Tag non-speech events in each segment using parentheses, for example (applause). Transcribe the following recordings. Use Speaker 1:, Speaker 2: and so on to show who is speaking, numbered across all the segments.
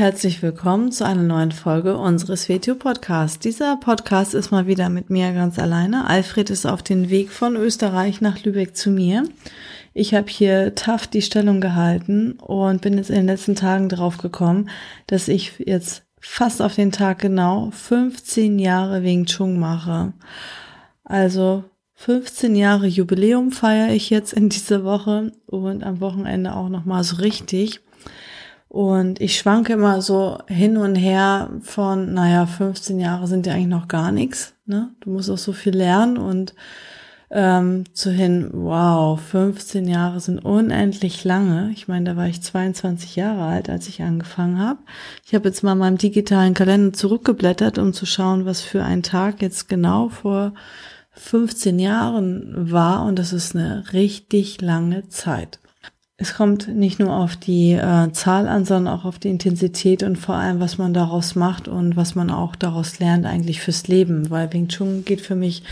Speaker 1: Herzlich willkommen zu einer neuen Folge unseres WTO Podcasts. Dieser Podcast ist mal wieder mit mir ganz alleine. Alfred ist auf den Weg von Österreich nach Lübeck zu mir. Ich habe hier tough die Stellung gehalten und bin jetzt in den letzten Tagen drauf gekommen, dass ich jetzt fast auf den Tag genau 15 Jahre wegen Chung mache. Also 15 Jahre Jubiläum feiere ich jetzt in dieser Woche und am Wochenende auch noch mal so richtig. Und ich schwanke immer so hin und her von, naja, 15 Jahre sind ja eigentlich noch gar nichts. Ne? Du musst auch so viel lernen und ähm, zu hin, wow, 15 Jahre sind unendlich lange. Ich meine, da war ich 22 Jahre alt, als ich angefangen habe. Ich habe jetzt mal meinem digitalen Kalender zurückgeblättert, um zu schauen, was für ein Tag jetzt genau vor 15 Jahren war. Und das ist eine richtig lange Zeit es kommt nicht nur auf die äh, Zahl an, sondern auch auf die Intensität und vor allem, was man daraus macht und was man auch daraus lernt eigentlich fürs Leben. Weil Wing Chun geht für mich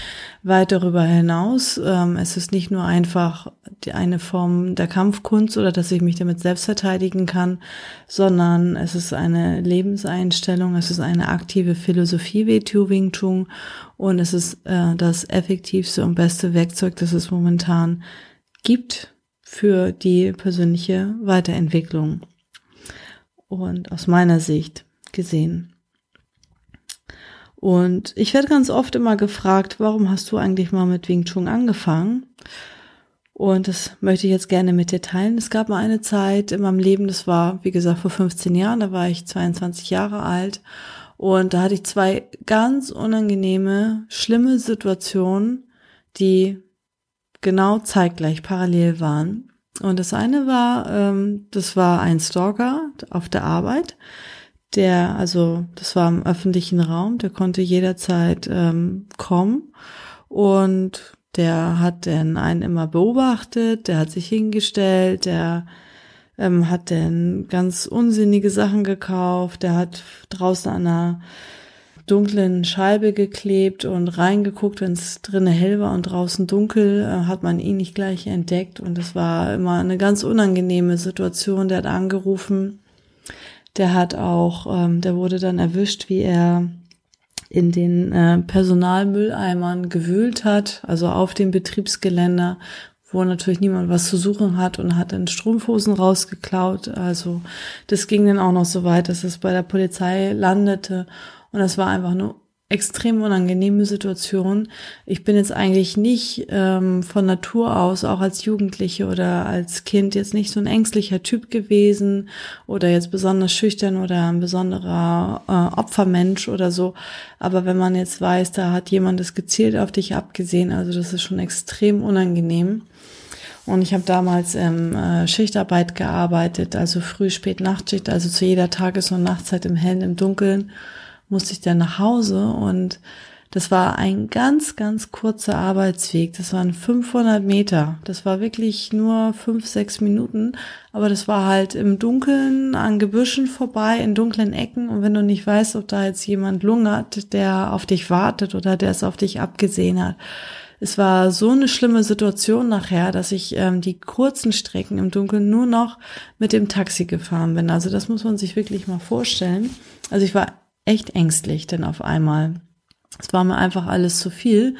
Speaker 1: weit darüber hinaus. Ähm, es ist nicht nur einfach die eine Form der Kampfkunst oder dass ich mich damit selbst verteidigen kann, sondern es ist eine Lebenseinstellung, es ist eine aktive Philosophie Wing Chun und es ist äh, das effektivste und beste Werkzeug, das es momentan gibt für die persönliche Weiterentwicklung. Und aus meiner Sicht gesehen. Und ich werde ganz oft immer gefragt, warum hast du eigentlich mal mit Wing Chun angefangen? Und das möchte ich jetzt gerne mit dir teilen. Es gab mal eine Zeit in meinem Leben, das war, wie gesagt, vor 15 Jahren, da war ich 22 Jahre alt. Und da hatte ich zwei ganz unangenehme, schlimme Situationen, die genau zeitgleich parallel waren. Und das eine war, ähm, das war ein Stalker auf der Arbeit, der, also das war im öffentlichen Raum, der konnte jederzeit ähm, kommen und der hat dann einen immer beobachtet, der hat sich hingestellt, der ähm, hat dann ganz unsinnige Sachen gekauft, der hat draußen an einer dunklen Scheibe geklebt und reingeguckt, wenn es drinnen hell war und draußen dunkel, äh, hat man ihn nicht gleich entdeckt und es war immer eine ganz unangenehme Situation. Der hat angerufen, der hat auch, ähm, der wurde dann erwischt, wie er in den äh, Personalmülleimern gewühlt hat, also auf dem Betriebsgeländer, wo natürlich niemand was zu suchen hat und hat dann Strumpfhosen rausgeklaut. Also das ging dann auch noch so weit, dass es bei der Polizei landete und das war einfach eine extrem unangenehme Situation. Ich bin jetzt eigentlich nicht ähm, von Natur aus, auch als Jugendliche oder als Kind, jetzt nicht so ein ängstlicher Typ gewesen oder jetzt besonders schüchtern oder ein besonderer äh, Opfermensch oder so. Aber wenn man jetzt weiß, da hat jemand das gezielt auf dich abgesehen, also das ist schon extrem unangenehm. Und ich habe damals ähm, äh, Schichtarbeit gearbeitet, also früh, spät, Nachtschicht, also zu jeder Tages- und Nachtzeit im Hellen, im Dunkeln musste ich dann nach Hause und das war ein ganz, ganz kurzer Arbeitsweg. Das waren 500 Meter. Das war wirklich nur fünf, sechs Minuten. Aber das war halt im Dunkeln, an Gebüschen vorbei, in dunklen Ecken. Und wenn du nicht weißt, ob da jetzt jemand lungert, der auf dich wartet oder der es auf dich abgesehen hat. Es war so eine schlimme Situation nachher, dass ich ähm, die kurzen Strecken im Dunkeln nur noch mit dem Taxi gefahren bin. Also das muss man sich wirklich mal vorstellen. Also ich war echt ängstlich, denn auf einmal es war mir einfach alles zu viel.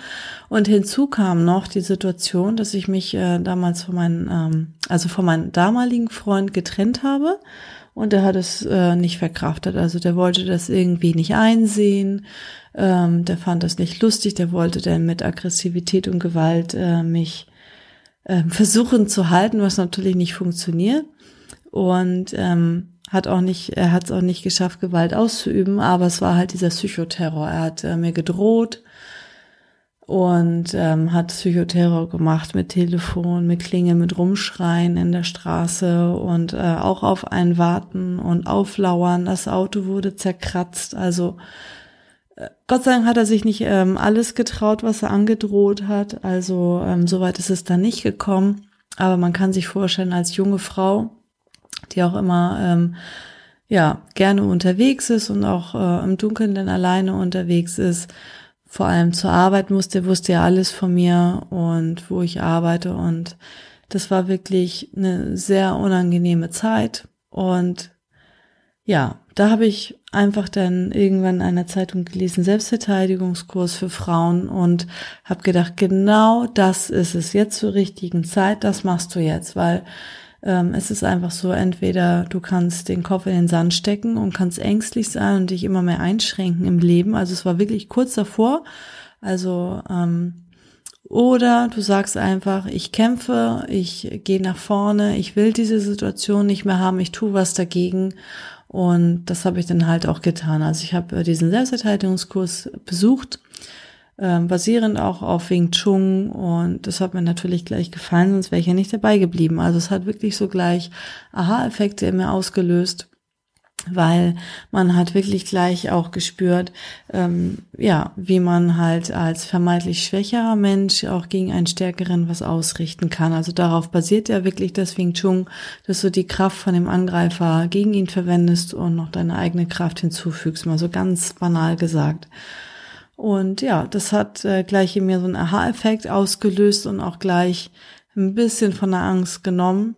Speaker 1: Und hinzu kam noch die Situation, dass ich mich äh, damals von meinem, ähm, also von meinem damaligen Freund getrennt habe. Und er hat es äh, nicht verkraftet. Also der wollte das irgendwie nicht einsehen. Ähm, der fand das nicht lustig. Der wollte dann mit Aggressivität und Gewalt äh, mich äh, versuchen zu halten, was natürlich nicht funktioniert. Und ähm, hat auch nicht, er hat es auch nicht geschafft, Gewalt auszuüben, aber es war halt dieser Psychoterror. Er hat äh, mir gedroht und ähm, hat Psychoterror gemacht mit Telefon, mit Klingeln, mit Rumschreien in der Straße und äh, auch auf ein Warten und Auflauern. Das Auto wurde zerkratzt. Also Gott sei Dank hat er sich nicht ähm, alles getraut, was er angedroht hat. Also ähm, soweit ist es dann nicht gekommen. Aber man kann sich vorstellen, als junge Frau, die auch immer ähm, ja gerne unterwegs ist und auch äh, im Dunkeln dann alleine unterwegs ist, vor allem zur Arbeit musste, wusste ja alles von mir und wo ich arbeite. Und das war wirklich eine sehr unangenehme Zeit. Und ja, da habe ich einfach dann irgendwann in einer Zeitung gelesen, Selbstverteidigungskurs für Frauen und habe gedacht, genau das ist es jetzt zur richtigen Zeit, das machst du jetzt, weil ähm, es ist einfach so, entweder du kannst den Kopf in den Sand stecken und kannst ängstlich sein und dich immer mehr einschränken im Leben. Also es war wirklich kurz davor. Also ähm, oder du sagst einfach, ich kämpfe, ich gehe nach vorne, ich will diese Situation nicht mehr haben, ich tue was dagegen. Und das habe ich dann halt auch getan. Also ich habe diesen Selbstverteidigungskurs besucht ähm, basierend auch auf Wing Chun und das hat mir natürlich gleich gefallen, sonst wäre ich ja nicht dabei geblieben. Also es hat wirklich so gleich Aha-Effekte in mir ausgelöst weil man hat wirklich gleich auch gespürt, ähm, ja, wie man halt als vermeintlich schwächerer Mensch auch gegen einen stärkeren was ausrichten kann. Also darauf basiert ja wirklich das Wing Chun, dass du die Kraft von dem Angreifer gegen ihn verwendest und noch deine eigene Kraft hinzufügst, mal so ganz banal gesagt. Und ja, das hat äh, gleich in mir so einen Aha-Effekt ausgelöst und auch gleich ein bisschen von der Angst genommen.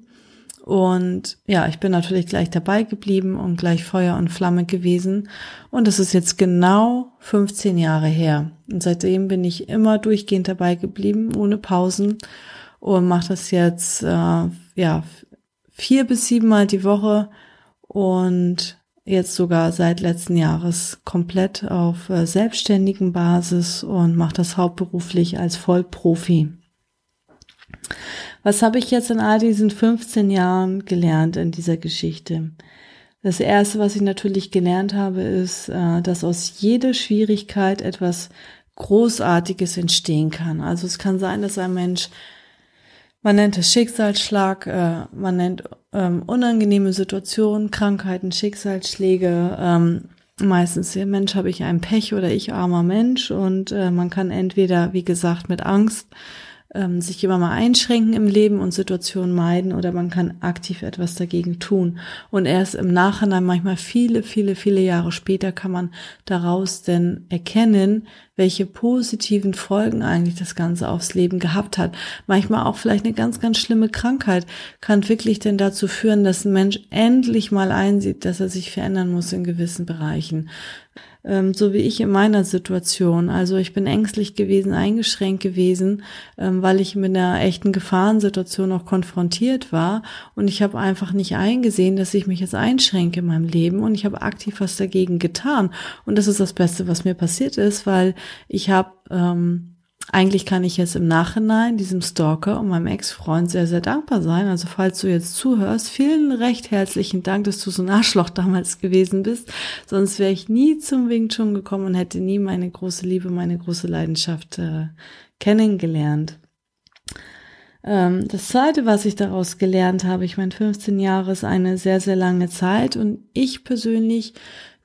Speaker 1: Und ja, ich bin natürlich gleich dabei geblieben und gleich Feuer und Flamme gewesen. Und das ist jetzt genau 15 Jahre her. Und seitdem bin ich immer durchgehend dabei geblieben, ohne Pausen. Und mache das jetzt äh, ja vier bis sieben Mal die Woche. Und jetzt sogar seit letzten Jahres komplett auf äh, selbstständigen Basis und mache das hauptberuflich als Vollprofi. Was habe ich jetzt in all diesen 15 Jahren gelernt in dieser Geschichte? Das erste, was ich natürlich gelernt habe, ist, äh, dass aus jeder Schwierigkeit etwas Großartiges entstehen kann. Also es kann sein, dass ein Mensch man nennt es Schicksalsschlag, äh, man nennt ähm, unangenehme Situationen, Krankheiten, Schicksalsschläge. Ähm, meistens, ja, Mensch, habe ich ein Pech oder ich armer Mensch. Und äh, man kann entweder, wie gesagt, mit Angst ähm, sich immer mal einschränken im Leben und Situationen meiden oder man kann aktiv etwas dagegen tun. Und erst im Nachhinein, manchmal viele, viele, viele Jahre später, kann man daraus denn erkennen, welche positiven Folgen eigentlich das Ganze aufs Leben gehabt hat. Manchmal auch vielleicht eine ganz, ganz schlimme Krankheit kann wirklich denn dazu führen, dass ein Mensch endlich mal einsieht, dass er sich verändern muss in gewissen Bereichen ähm, so wie ich in meiner Situation. Also ich bin ängstlich gewesen, eingeschränkt gewesen, ähm, weil ich mit einer echten Gefahrensituation auch konfrontiert war. Und ich habe einfach nicht eingesehen, dass ich mich jetzt einschränke in meinem Leben. Und ich habe aktiv was dagegen getan. Und das ist das Beste, was mir passiert ist, weil ich habe ähm, eigentlich kann ich jetzt im Nachhinein diesem Stalker und meinem Ex-Freund sehr, sehr dankbar sein. Also falls du jetzt zuhörst, vielen recht herzlichen Dank, dass du so ein Arschloch damals gewesen bist. Sonst wäre ich nie zum Wing Chun gekommen und hätte nie meine große Liebe, meine große Leidenschaft äh, kennengelernt. Ähm, das zweite, was ich daraus gelernt habe, ich meine, 15 Jahre ist eine sehr, sehr lange Zeit und ich persönlich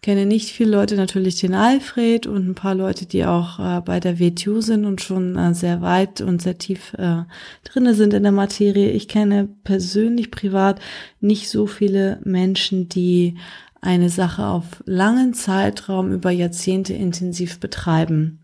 Speaker 1: kenne nicht viele Leute, natürlich den Alfred und ein paar Leute, die auch äh, bei der WTU sind und schon äh, sehr weit und sehr tief äh, drinne sind in der Materie. Ich kenne persönlich privat nicht so viele Menschen, die eine Sache auf langen Zeitraum über Jahrzehnte intensiv betreiben.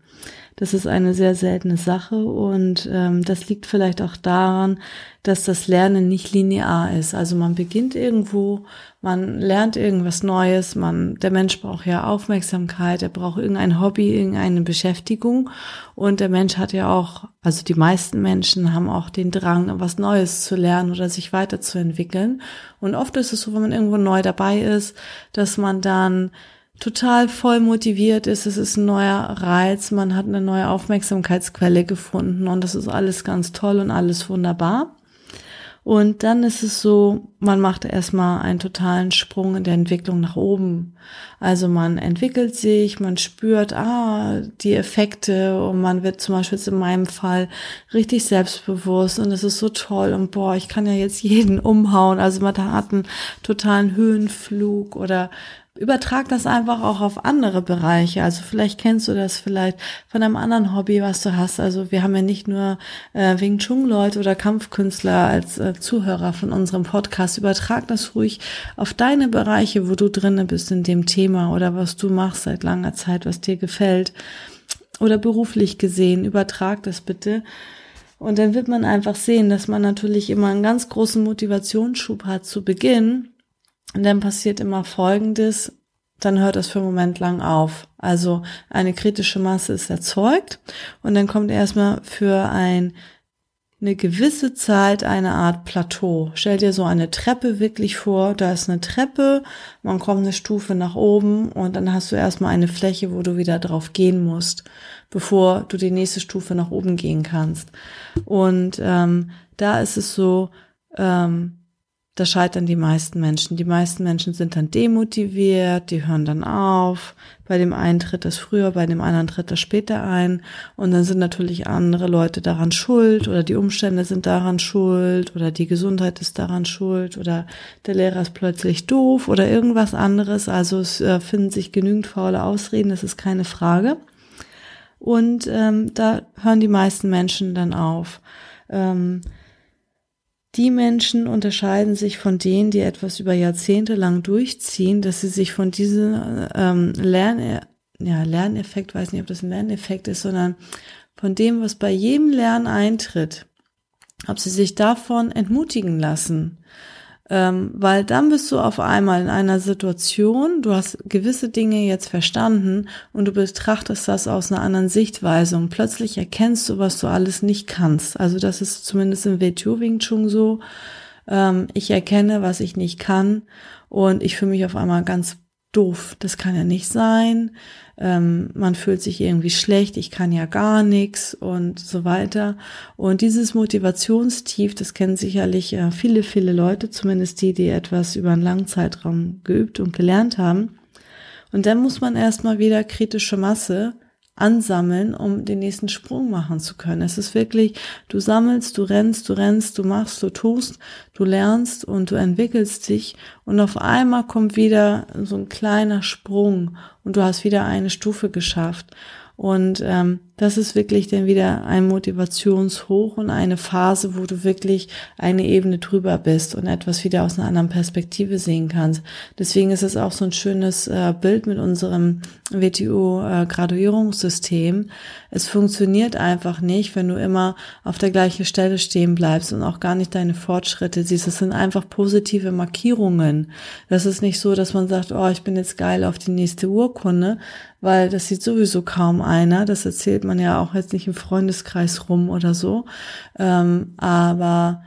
Speaker 1: Das ist eine sehr seltene Sache und ähm, das liegt vielleicht auch daran, dass das Lernen nicht linear ist. Also man beginnt irgendwo, man lernt irgendwas Neues, man, der Mensch braucht ja Aufmerksamkeit, er braucht irgendein Hobby, irgendeine Beschäftigung und der Mensch hat ja auch, also die meisten Menschen haben auch den Drang, was Neues zu lernen oder sich weiterzuentwickeln. Und oft ist es so, wenn man irgendwo neu dabei ist, dass man dann total voll motiviert ist. Es ist ein neuer Reiz, man hat eine neue Aufmerksamkeitsquelle gefunden und das ist alles ganz toll und alles wunderbar. Und dann ist es so, man macht erstmal einen totalen Sprung in der Entwicklung nach oben. Also man entwickelt sich, man spürt, ah, die Effekte und man wird zum Beispiel jetzt in meinem Fall richtig selbstbewusst und es ist so toll und boah, ich kann ja jetzt jeden umhauen. Also man hat einen totalen Höhenflug oder übertrag das einfach auch auf andere Bereiche. Also vielleicht kennst du das vielleicht von einem anderen Hobby, was du hast. Also wir haben ja nicht nur äh, Wing Chun Leute oder Kampfkünstler als äh, Zuhörer von unserem Podcast. Übertrag das ruhig auf deine Bereiche, wo du drinne bist in dem Thema oder was du machst seit langer Zeit, was dir gefällt oder beruflich gesehen. Übertrag das bitte. Und dann wird man einfach sehen, dass man natürlich immer einen ganz großen Motivationsschub hat zu Beginn und dann passiert immer Folgendes, dann hört das für einen Moment lang auf. Also eine kritische Masse ist erzeugt und dann kommt erstmal für ein, eine gewisse Zeit eine Art Plateau. Stell dir so eine Treppe wirklich vor, da ist eine Treppe, man kommt eine Stufe nach oben und dann hast du erstmal eine Fläche, wo du wieder drauf gehen musst, bevor du die nächste Stufe nach oben gehen kannst. Und ähm, da ist es so, ähm, da scheitern die meisten Menschen. Die meisten Menschen sind dann demotiviert, die hören dann auf. Bei dem einen tritt das früher, bei dem anderen tritt das später ein. Und dann sind natürlich andere Leute daran schuld oder die Umstände sind daran schuld oder die Gesundheit ist daran schuld oder der Lehrer ist plötzlich doof oder irgendwas anderes. Also es äh, finden sich genügend faule Ausreden, das ist keine Frage. Und ähm, da hören die meisten Menschen dann auf. Ähm, die Menschen unterscheiden sich von denen, die etwas über Jahrzehnte lang durchziehen, dass sie sich von diesem ähm, Lern, ja, Lerneffekt, weiß nicht, ob das ein Lerneffekt ist, sondern von dem, was bei jedem Lernen eintritt, ob sie sich davon entmutigen lassen ähm, weil dann bist du auf einmal in einer Situation, du hast gewisse Dinge jetzt verstanden und du betrachtest das aus einer anderen Sichtweise und plötzlich erkennst du, was du alles nicht kannst. Also das ist zumindest im WTO Wing Chun so. Ähm, ich erkenne, was ich nicht kann und ich fühle mich auf einmal ganz doof. Das kann ja nicht sein ähm, man fühlt sich irgendwie schlecht, ich kann ja gar nichts und so weiter. Und dieses Motivationstief, das kennen sicherlich äh, viele, viele Leute, zumindest die, die etwas über einen langen Zeitraum geübt und gelernt haben. Und dann muss man erstmal wieder kritische Masse ansammeln, um den nächsten Sprung machen zu können. Es ist wirklich, du sammelst, du rennst, du rennst, du machst, du tust, du lernst und du entwickelst dich und auf einmal kommt wieder so ein kleiner Sprung und du hast wieder eine Stufe geschafft. Und ähm, das ist wirklich dann wieder ein Motivationshoch und eine Phase, wo du wirklich eine Ebene drüber bist und etwas wieder aus einer anderen Perspektive sehen kannst. Deswegen ist es auch so ein schönes äh, Bild mit unserem WTO-Graduierungssystem. Äh, es funktioniert einfach nicht, wenn du immer auf der gleichen Stelle stehen bleibst und auch gar nicht deine Fortschritte siehst. Es sind einfach positive Markierungen. Das ist nicht so, dass man sagt, oh, ich bin jetzt geil auf die nächste Urkunde, weil das sieht sowieso kaum einer. Das erzählt man ja auch jetzt nicht im Freundeskreis rum oder so. Ähm, aber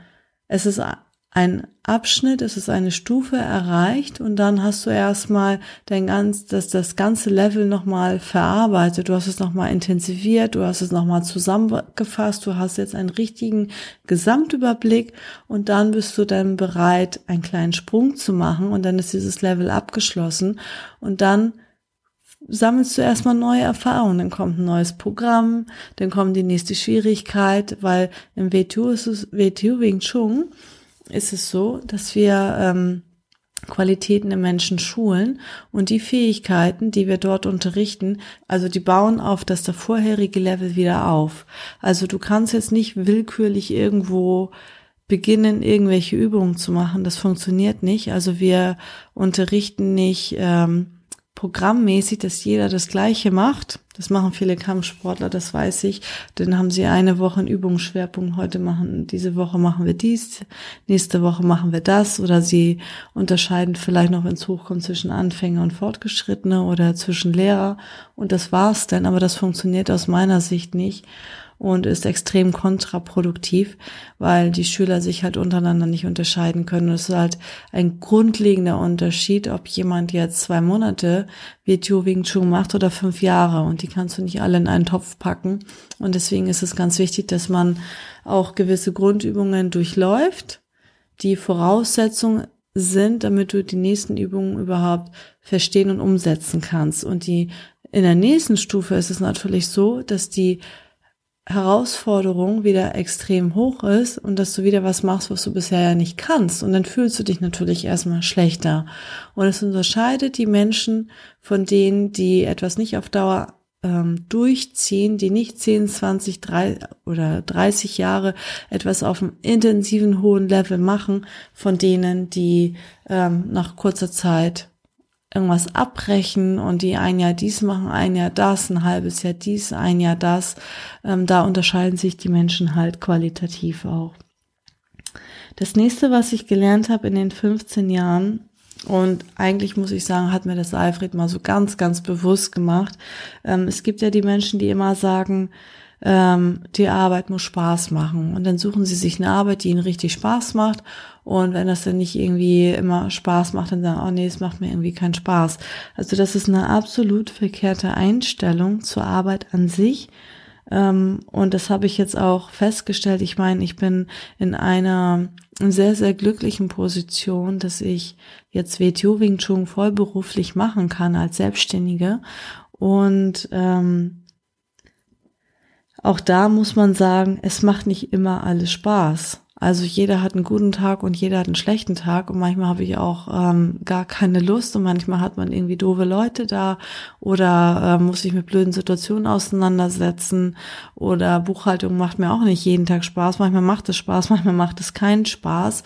Speaker 1: es ist ein Abschnitt, es ist eine Stufe erreicht und dann hast du erstmal dein ganz, das, das ganze Level nochmal verarbeitet. Du hast es nochmal intensiviert, du hast es nochmal zusammengefasst, du hast jetzt einen richtigen Gesamtüberblick und dann bist du dann bereit, einen kleinen Sprung zu machen und dann ist dieses Level abgeschlossen und dann sammelst du erstmal neue Erfahrungen, dann kommt ein neues Programm, dann kommt die nächste Schwierigkeit, weil im WTO ist es, WTO Wing Chun ist es so, dass wir ähm, Qualitäten im Menschen schulen und die Fähigkeiten, die wir dort unterrichten, also die bauen auf das der vorherige Level wieder auf. Also du kannst jetzt nicht willkürlich irgendwo beginnen, irgendwelche Übungen zu machen. Das funktioniert nicht. Also wir unterrichten nicht ähm, programmmäßig, dass jeder das Gleiche macht. Das machen viele Kampfsportler, das weiß ich. Dann haben sie eine Woche einen Übungsschwerpunkt. Heute machen, diese Woche machen wir dies, nächste Woche machen wir das. Oder sie unterscheiden vielleicht noch, wenn es hochkommt, zwischen Anfänger und Fortgeschrittene oder zwischen Lehrer. Und das war's dann. Aber das funktioniert aus meiner Sicht nicht und ist extrem kontraproduktiv, weil die Schüler sich halt untereinander nicht unterscheiden können. Und es ist halt ein grundlegender Unterschied, ob jemand jetzt zwei Monate WTO Wing Chun macht oder fünf Jahre und die kannst du nicht alle in einen Topf packen. Und deswegen ist es ganz wichtig, dass man auch gewisse Grundübungen durchläuft, die Voraussetzung sind, damit du die nächsten Übungen überhaupt verstehen und umsetzen kannst. Und die in der nächsten Stufe ist es natürlich so, dass die Herausforderung wieder extrem hoch ist und dass du wieder was machst, was du bisher ja nicht kannst. Und dann fühlst du dich natürlich erstmal schlechter. Und es unterscheidet die Menschen von denen, die etwas nicht auf Dauer ähm, durchziehen, die nicht 10, 20, 3 oder 30 Jahre etwas auf einem intensiven hohen Level machen, von denen, die ähm, nach kurzer Zeit irgendwas abbrechen und die ein Jahr dies machen, ein Jahr das, ein halbes Jahr dies, ein Jahr das. Ähm, da unterscheiden sich die Menschen halt qualitativ auch. Das nächste, was ich gelernt habe in den 15 Jahren, und eigentlich muss ich sagen, hat mir das Alfred mal so ganz, ganz bewusst gemacht. Ähm, es gibt ja die Menschen, die immer sagen, ähm, die Arbeit muss Spaß machen. Und dann suchen sie sich eine Arbeit, die ihnen richtig Spaß macht. Und wenn das dann nicht irgendwie immer Spaß macht, dann sagen, oh nee, es macht mir irgendwie keinen Spaß. Also das ist eine absolut verkehrte Einstellung zur Arbeit an sich. Ähm, und das habe ich jetzt auch festgestellt. Ich meine, ich bin in einer sehr, sehr glücklichen Position, dass ich jetzt WTO Wing Chun vollberuflich machen kann als Selbstständige. Und ähm, auch da muss man sagen, es macht nicht immer alles Spaß. Also jeder hat einen guten Tag und jeder hat einen schlechten Tag. Und manchmal habe ich auch ähm, gar keine Lust. Und manchmal hat man irgendwie doofe Leute da. Oder äh, muss sich mit blöden Situationen auseinandersetzen. Oder Buchhaltung macht mir auch nicht jeden Tag Spaß. Manchmal macht es Spaß, (laughs) manchmal macht es keinen Spaß.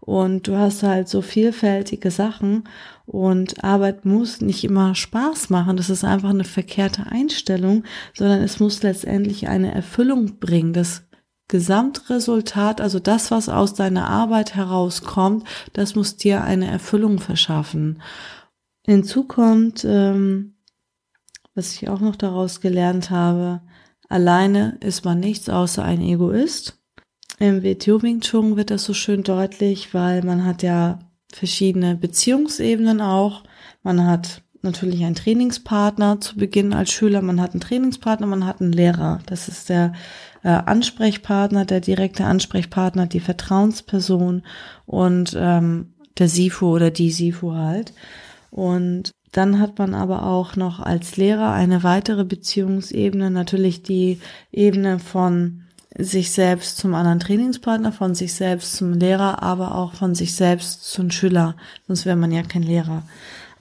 Speaker 1: Und du hast halt so vielfältige Sachen. Und Arbeit muss nicht immer Spaß machen. Das ist einfach eine verkehrte Einstellung, sondern es muss letztendlich eine Erfüllung bringen. Das Gesamtresultat, also das, was aus deiner Arbeit herauskommt, das muss dir eine Erfüllung verschaffen. Hinzu kommt, ähm, was ich auch noch daraus gelernt habe, alleine ist man nichts außer ein Egoist. Im WTO Wing Chun wird das so schön deutlich, weil man hat ja verschiedene Beziehungsebenen auch. Man hat natürlich einen Trainingspartner zu Beginn als Schüler, man hat einen Trainingspartner, man hat einen Lehrer. Das ist der äh, Ansprechpartner, der direkte Ansprechpartner, die Vertrauensperson und ähm, der Sifu oder die Sifu halt. Und dann hat man aber auch noch als Lehrer eine weitere Beziehungsebene, natürlich die Ebene von sich selbst zum anderen Trainingspartner, von sich selbst zum Lehrer, aber auch von sich selbst zum Schüler. Sonst wäre man ja kein Lehrer.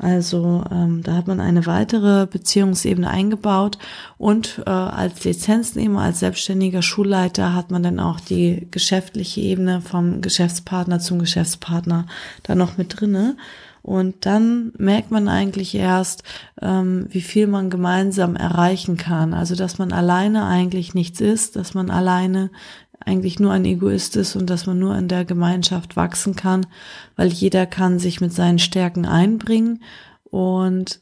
Speaker 1: Also ähm, da hat man eine weitere Beziehungsebene eingebaut und äh, als Lizenznehmer, als selbstständiger Schulleiter hat man dann auch die geschäftliche Ebene vom Geschäftspartner zum Geschäftspartner da noch mit drinne. Und dann merkt man eigentlich erst, ähm, wie viel man gemeinsam erreichen kann. Also dass man alleine eigentlich nichts ist, dass man alleine eigentlich nur ein Egoist ist und dass man nur in der Gemeinschaft wachsen kann, weil jeder kann sich mit seinen Stärken einbringen. Und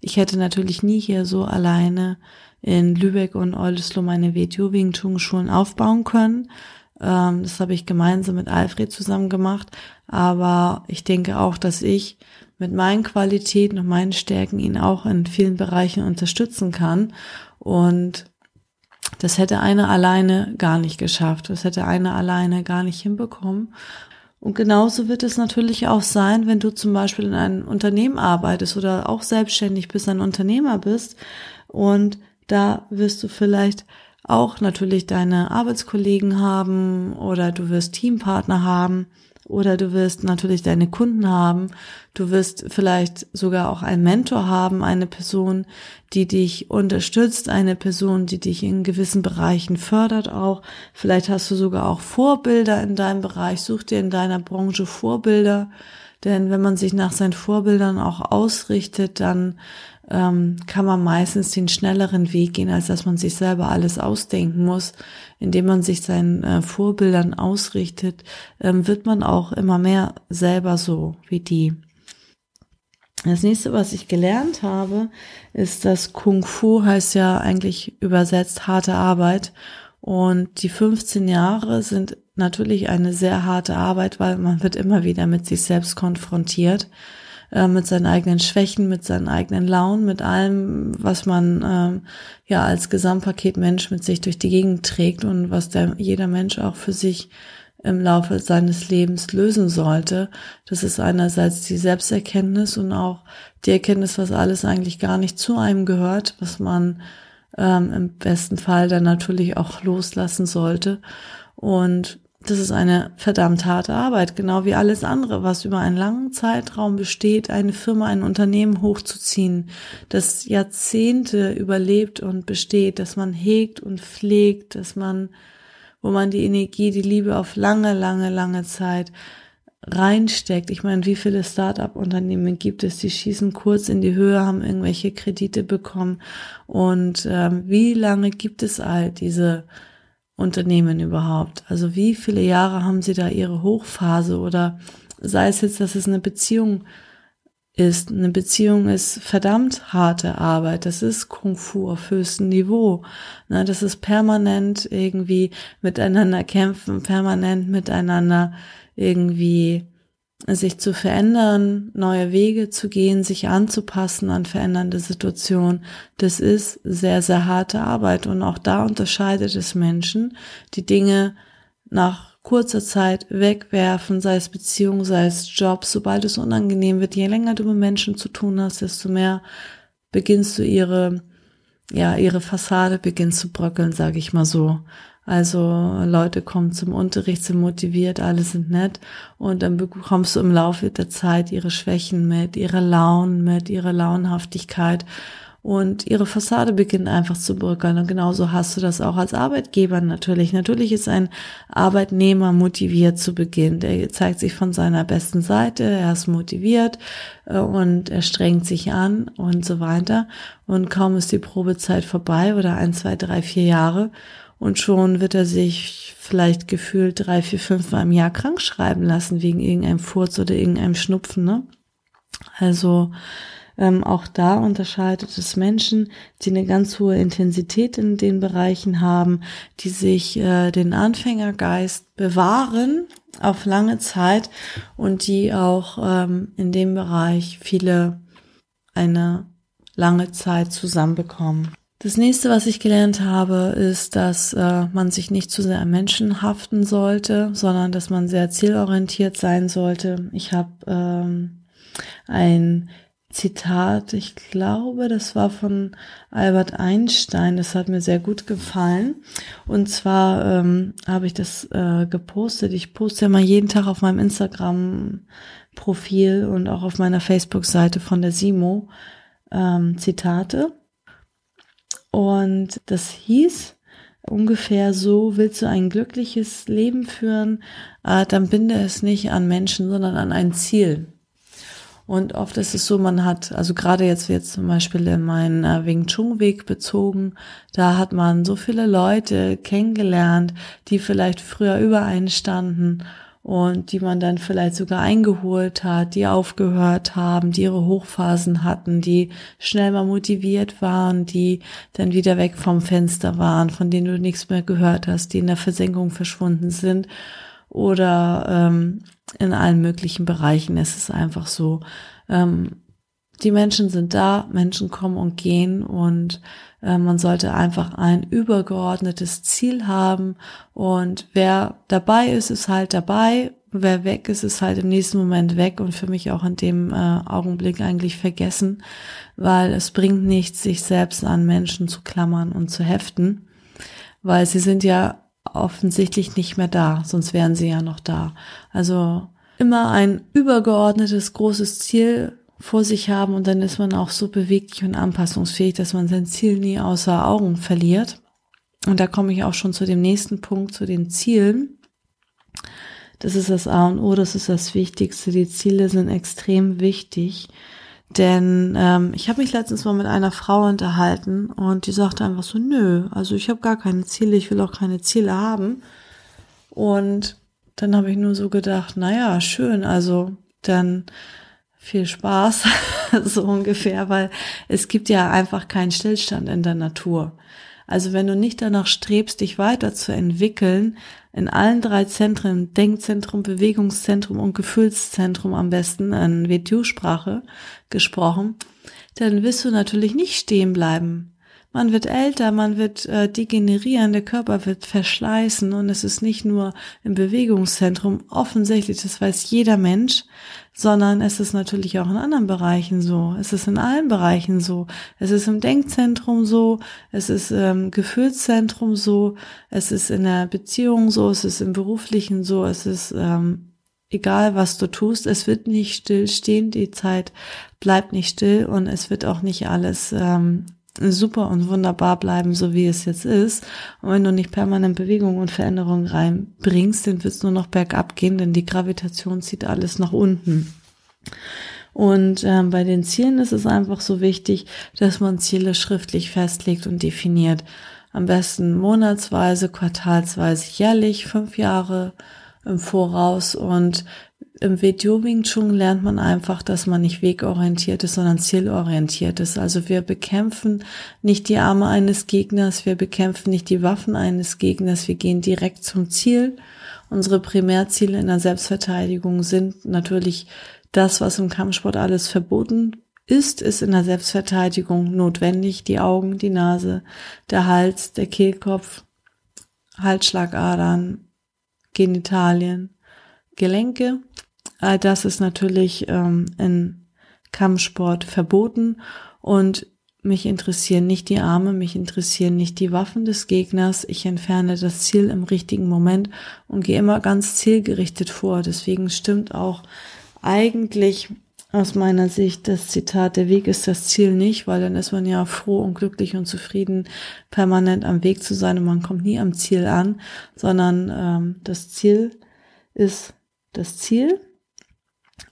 Speaker 1: ich hätte natürlich nie hier so alleine in Lübeck und Oldesloe meine WTO Wing Chun Schulen aufbauen können. Ähm, das habe ich gemeinsam mit Alfred zusammen gemacht. Aber ich denke auch, dass ich mit meinen Qualitäten und meinen Stärken ihn auch in vielen Bereichen unterstützen kann. Und das hätte einer alleine gar nicht geschafft. Das hätte einer alleine gar nicht hinbekommen. Und genauso wird es natürlich auch sein, wenn du zum Beispiel in einem Unternehmen arbeitest oder auch selbstständig bist, ein Unternehmer bist. Und da wirst du vielleicht auch natürlich deine Arbeitskollegen haben oder du wirst Teampartner haben oder du wirst natürlich deine Kunden haben. Du wirst vielleicht sogar auch einen Mentor haben, eine Person, die dich unterstützt, eine Person, die dich in gewissen Bereichen fördert auch. Vielleicht hast du sogar auch Vorbilder in deinem Bereich. Such dir in deiner Branche Vorbilder. Denn wenn man sich nach seinen Vorbildern auch ausrichtet, dann ähm, kann man meistens den schnelleren Weg gehen, als dass man sich selber alles ausdenken muss. Indem man sich seinen äh, Vorbildern ausrichtet, ähm, wird man auch immer mehr selber so wie die. Das nächste, was ich gelernt habe, ist, dass Kung Fu heißt ja eigentlich übersetzt harte Arbeit. Und die 15 Jahre sind natürlich eine sehr harte Arbeit, weil man wird immer wieder mit sich selbst konfrontiert. Äh, mit seinen eigenen Schwächen, mit seinen eigenen Launen, mit allem, was man äh, ja als Gesamtpaket Mensch mit sich durch die Gegend trägt und was der jeder Mensch auch für sich im Laufe seines Lebens lösen sollte. Das ist einerseits die Selbsterkenntnis und auch die Erkenntnis, was alles eigentlich gar nicht zu einem gehört, was man ähm, im besten Fall dann natürlich auch loslassen sollte. Und das ist eine verdammt harte Arbeit, genau wie alles andere, was über einen langen Zeitraum besteht, eine Firma, ein Unternehmen hochzuziehen, das Jahrzehnte überlebt und besteht, dass man hegt und pflegt, dass man, wo man die Energie, die Liebe auf lange, lange, lange Zeit reinsteckt. Ich meine, wie viele Start-up-Unternehmen gibt es, die schießen kurz in die Höhe, haben irgendwelche Kredite bekommen und ähm, wie lange gibt es all diese Unternehmen überhaupt? Also wie viele Jahre haben sie da ihre Hochphase oder sei es jetzt, dass es eine Beziehung ist. Eine Beziehung ist verdammt harte Arbeit. Das ist Kung Fu auf höchstem Niveau. Ne, das ist permanent irgendwie miteinander kämpfen, permanent miteinander irgendwie sich zu verändern, neue Wege zu gehen, sich anzupassen an verändernde Situationen, das ist sehr, sehr harte Arbeit. Und auch da unterscheidet es Menschen, die Dinge nach kurzer Zeit wegwerfen, sei es Beziehung, sei es Job, sobald es unangenehm wird. Je länger du mit Menschen zu tun hast, desto mehr beginnst du ihre, ja, ihre Fassade beginnt zu bröckeln, sage ich mal so. Also Leute kommen zum Unterricht, sind motiviert, alle sind nett und dann bekommst du im Laufe der Zeit ihre Schwächen mit, ihre Launen mit, ihre Launhaftigkeit und ihre Fassade beginnt einfach zu bröckeln. Und genauso hast du das auch als Arbeitgeber natürlich. Natürlich ist ein Arbeitnehmer motiviert zu Beginn. Der zeigt sich von seiner besten Seite, er ist motiviert äh, und er strengt sich an und so weiter. Und kaum ist die Probezeit vorbei oder ein, zwei, drei, vier Jahre und schon wird er sich vielleicht gefühlt drei, vier, fünf Mal im Jahr krank schreiben lassen wegen irgendeinem Furz oder irgendeinem Schnupfen, ne? Also ähm, auch da unterscheidet es Menschen, die eine ganz hohe Intensität in den Bereichen haben, die sich äh, den Anfängergeist bewahren auf lange Zeit und die auch ähm, in dem Bereich viele eine lange Zeit zusammenbekommen. Das nächste, was ich gelernt habe, ist, dass äh, man sich nicht zu sehr an Menschen haften sollte, sondern dass man sehr zielorientiert sein sollte. Ich habe ähm, ein Zitat, ich glaube, das war von Albert Einstein, das hat mir sehr gut gefallen. Und zwar ähm, habe ich das äh, gepostet. Ich poste ja mal jeden Tag auf meinem Instagram-Profil und auch auf meiner Facebook-Seite von der Simo ähm, Zitate. Und das hieß ungefähr so, willst du ein glückliches Leben führen, äh, dann binde es nicht an Menschen, sondern an ein Ziel. Und oft ist es so, man hat, also gerade jetzt jetzt zum Beispiel in meinen äh, Wing Chun Weg bezogen, da hat man so viele Leute kennengelernt, die vielleicht früher über einen standen und die man dann vielleicht sogar eingeholt hat, die aufgehört haben, die ihre Hochphasen hatten, die schnell mal motiviert waren, die dann wieder weg vom Fenster waren, von denen du nichts mehr gehört hast, die in der Versenkung verschwunden sind oder ähm, in allen möglichen Bereichen ist es einfach so. Ähm, die Menschen sind da, Menschen kommen und gehen und man sollte einfach ein übergeordnetes Ziel haben und wer dabei ist, ist halt dabei. Wer weg ist, ist halt im nächsten Moment weg und für mich auch in dem äh, Augenblick eigentlich vergessen, weil es bringt nichts, sich selbst an Menschen zu klammern und zu heften, weil sie sind ja offensichtlich nicht mehr da, sonst wären sie ja noch da. Also immer ein übergeordnetes großes Ziel vor sich haben und dann ist man auch so beweglich und anpassungsfähig, dass man sein Ziel nie außer Augen verliert. Und da komme ich auch schon zu dem nächsten Punkt, zu den Zielen. Das ist das A und O, das ist das Wichtigste. Die Ziele sind extrem wichtig. Denn ähm, ich habe mich letztens mal mit einer Frau unterhalten und die sagte einfach so, nö, also ich habe gar keine Ziele, ich will auch keine Ziele haben. Und dann habe ich nur so gedacht, naja, schön, also dann viel Spaß, (laughs) so ungefähr, weil es gibt ja einfach keinen Stillstand in der Natur. Also wenn du nicht danach strebst, dich weiterzuentwickeln, in allen drei Zentren, Denkzentrum, Bewegungszentrum und Gefühlszentrum am besten, in WTU-Sprache gesprochen, dann wirst du natürlich nicht stehen bleiben. Man wird älter, man wird äh, degenerieren, der Körper wird verschleißen und es ist nicht nur im Bewegungszentrum offensichtlich, das weiß jeder Mensch, sondern es ist natürlich auch in anderen Bereichen so. Es ist in allen Bereichen so. Es ist im Denkzentrum so, es ist im Gefühlszentrum so, es ist in der Beziehung so, es ist im beruflichen so, es ist ähm, egal, was du tust, es wird nicht still stehen, die Zeit bleibt nicht still und es wird auch nicht alles ähm, super und wunderbar bleiben, so wie es jetzt ist. Und wenn du nicht permanent Bewegung und Veränderung reinbringst, dann wird es nur noch bergab gehen, denn die Gravitation zieht alles nach unten. Und ähm, bei den Zielen ist es einfach so wichtig, dass man Ziele schriftlich festlegt und definiert. Am besten monatsweise, quartalsweise, jährlich, fünf Jahre im Voraus und im Video Wing Chun lernt man einfach, dass man nicht wegorientiert ist, sondern zielorientiert ist. Also wir bekämpfen nicht die Arme eines Gegners, wir bekämpfen nicht die Waffen eines Gegners, wir gehen direkt zum Ziel. Unsere Primärziele in der Selbstverteidigung sind natürlich das, was im Kampfsport alles verboten ist, ist in der Selbstverteidigung notwendig. Die Augen, die Nase, der Hals, der Kehlkopf, Halsschlagadern, Genitalien, Gelenke, All das ist natürlich ähm, in Kampfsport verboten und mich interessieren nicht die Arme, mich interessieren nicht die Waffen des Gegners. Ich entferne das Ziel im richtigen Moment und gehe immer ganz zielgerichtet vor. Deswegen stimmt auch eigentlich aus meiner Sicht das Zitat, der Weg ist das Ziel nicht, weil dann ist man ja froh und glücklich und zufrieden, permanent am Weg zu sein und man kommt nie am Ziel an, sondern ähm, das Ziel ist das Ziel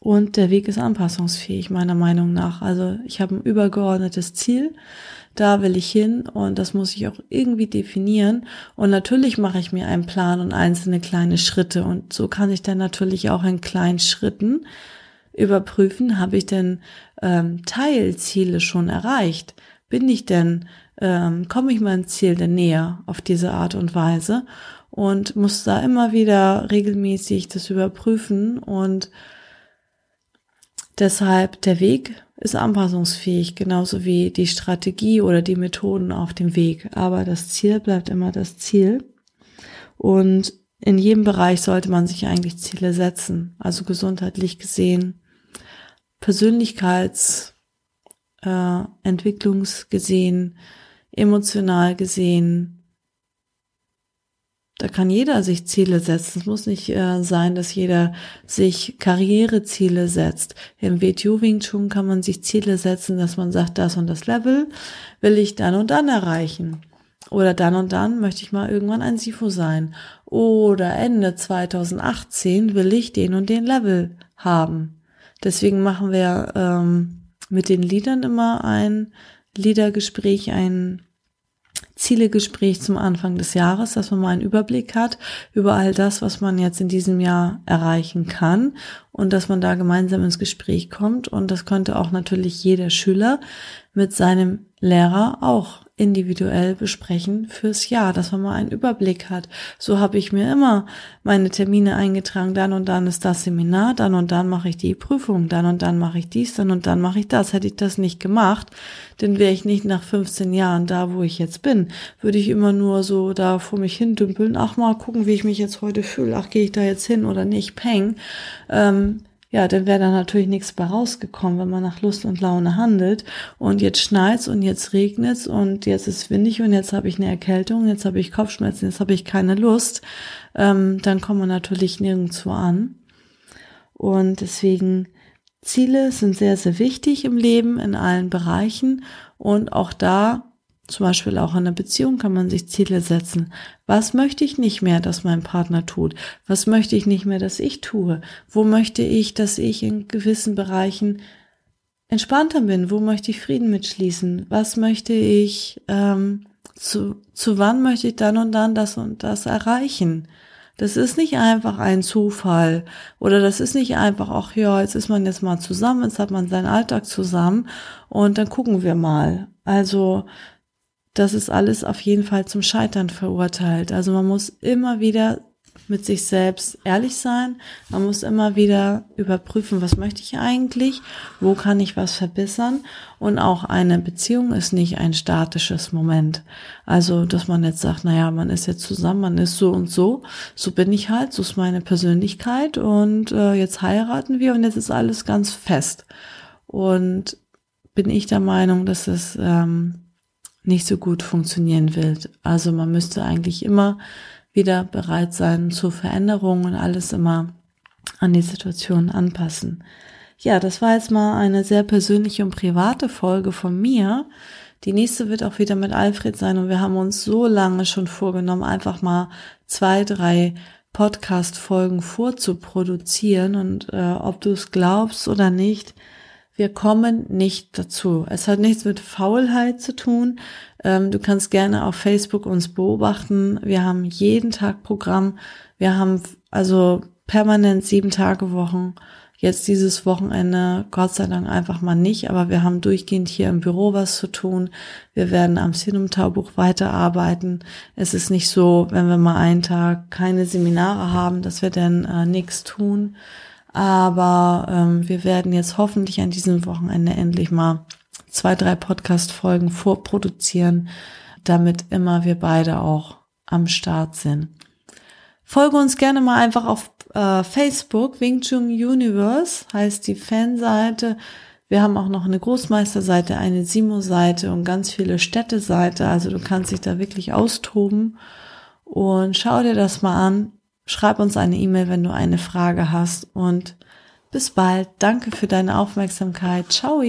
Speaker 1: und der Weg ist anpassungsfähig, meiner Meinung nach. Also ich habe ein übergeordnetes Ziel, da will ich hin und das muss ich auch irgendwie definieren. Und natürlich mache ich mir einen Plan und einzelne kleine Schritte. Und so kann ich dann natürlich auch in kleinen Schritten überprüfen, habe ich denn ähm, Teilziele schon erreicht? Bin ich denn, ähm, komme ich meinem Ziel denn näher auf diese Art und Weise? Und muss da immer wieder regelmäßig das überprüfen und Deshalb der Weg ist anpassungsfähig, genauso wie die Strategie oder die Methoden auf dem Weg. Aber das Ziel bleibt immer das Ziel. Und in jedem Bereich sollte man sich eigentlich Ziele setzen. Also gesundheitlich gesehen, Persönlichkeitsentwicklungsgesehen, äh, emotional gesehen, da kann jeder sich Ziele setzen. Es muss nicht äh, sein, dass jeder sich Karriereziele setzt. Im WTO Wing Chun kann man sich Ziele setzen, dass man sagt, das und das Level will ich dann und dann erreichen. Oder dann und dann möchte ich mal irgendwann ein Sifu sein. Oder Ende 2018 will ich den und den Level haben. Deswegen machen wir ähm, mit den Liedern immer ein Liedergespräch, ein Zielegespräch zum Anfang des Jahres, dass man mal einen Überblick hat über all das, was man jetzt in diesem Jahr erreichen kann und dass man da gemeinsam ins Gespräch kommt. Und das könnte auch natürlich jeder Schüler mit seinem Lehrer auch individuell besprechen fürs Jahr, dass man mal einen Überblick hat. So habe ich mir immer meine Termine eingetragen. Dann und dann ist das Seminar, dann und dann mache ich die Prüfung, dann und dann mache ich dies, dann und dann mache ich das. Hätte ich das nicht gemacht, dann wäre ich nicht nach 15 Jahren da, wo ich jetzt bin. Würde ich immer nur so da vor mich hin dümpeln. Ach mal gucken, wie ich mich jetzt heute fühle. Ach, gehe ich da jetzt hin oder nicht? Peng. Ähm, ja, dann wäre da natürlich nichts bei rausgekommen, wenn man nach Lust und Laune handelt. Und jetzt schneit's und jetzt regnet's und jetzt ist windig und jetzt habe ich eine Erkältung, jetzt habe ich Kopfschmerzen, jetzt habe ich keine Lust. Ähm, dann kommen wir natürlich nirgendwo an. Und deswegen Ziele sind sehr, sehr wichtig im Leben in allen Bereichen und auch da zum Beispiel auch in einer Beziehung kann man sich Ziele setzen. Was möchte ich nicht mehr, dass mein Partner tut? Was möchte ich nicht mehr, dass ich tue? Wo möchte ich, dass ich in gewissen Bereichen entspannter bin? Wo möchte ich Frieden mitschließen? Was möchte ich, ähm, zu, zu wann möchte ich dann und dann das und das erreichen? Das ist nicht einfach ein Zufall oder das ist nicht einfach, ach ja, jetzt ist man jetzt mal zusammen, jetzt hat man seinen Alltag zusammen und dann gucken wir mal. Also das ist alles auf jeden Fall zum Scheitern verurteilt. Also man muss immer wieder mit sich selbst ehrlich sein. Man muss immer wieder überprüfen, was möchte ich eigentlich, wo kann ich was verbessern. Und auch eine Beziehung ist nicht ein statisches Moment. Also, dass man jetzt sagt, naja, man ist jetzt zusammen, man ist so und so, so bin ich halt, so ist meine Persönlichkeit und äh, jetzt heiraten wir und jetzt ist alles ganz fest. Und bin ich der Meinung, dass es ähm, nicht so gut funktionieren wird. Also man müsste eigentlich immer wieder bereit sein zu Veränderungen und alles immer an die Situation anpassen. Ja, das war jetzt mal eine sehr persönliche und private Folge von mir. Die nächste wird auch wieder mit Alfred sein und wir haben uns so lange schon vorgenommen, einfach mal zwei, drei Podcast-Folgen vorzuproduzieren und äh, ob du es glaubst oder nicht, wir kommen nicht dazu. Es hat nichts mit Faulheit zu tun. Ähm, du kannst gerne auf Facebook uns beobachten. Wir haben jeden Tag Programm. Wir haben also permanent sieben Tage Wochen. Jetzt dieses Wochenende, Gott sei Dank einfach mal nicht, aber wir haben durchgehend hier im Büro was zu tun. Wir werden am Sinum-Taubuch weiterarbeiten. Es ist nicht so, wenn wir mal einen Tag keine Seminare haben, dass wir dann äh, nichts tun. Aber ähm, wir werden jetzt hoffentlich an diesem Wochenende endlich mal zwei, drei Podcast-Folgen vorproduzieren, damit immer wir beide auch am Start sind. Folge uns gerne mal einfach auf äh, Facebook, Wing Chun Universe heißt die Fanseite. Wir haben auch noch eine Großmeisterseite, eine Simo-Seite und ganz viele Städte-Seite. Also du kannst dich da wirklich austoben. Und schau dir das mal an. Schreib uns eine E-Mail, wenn du eine Frage hast und bis bald. Danke für deine Aufmerksamkeit. Ciao.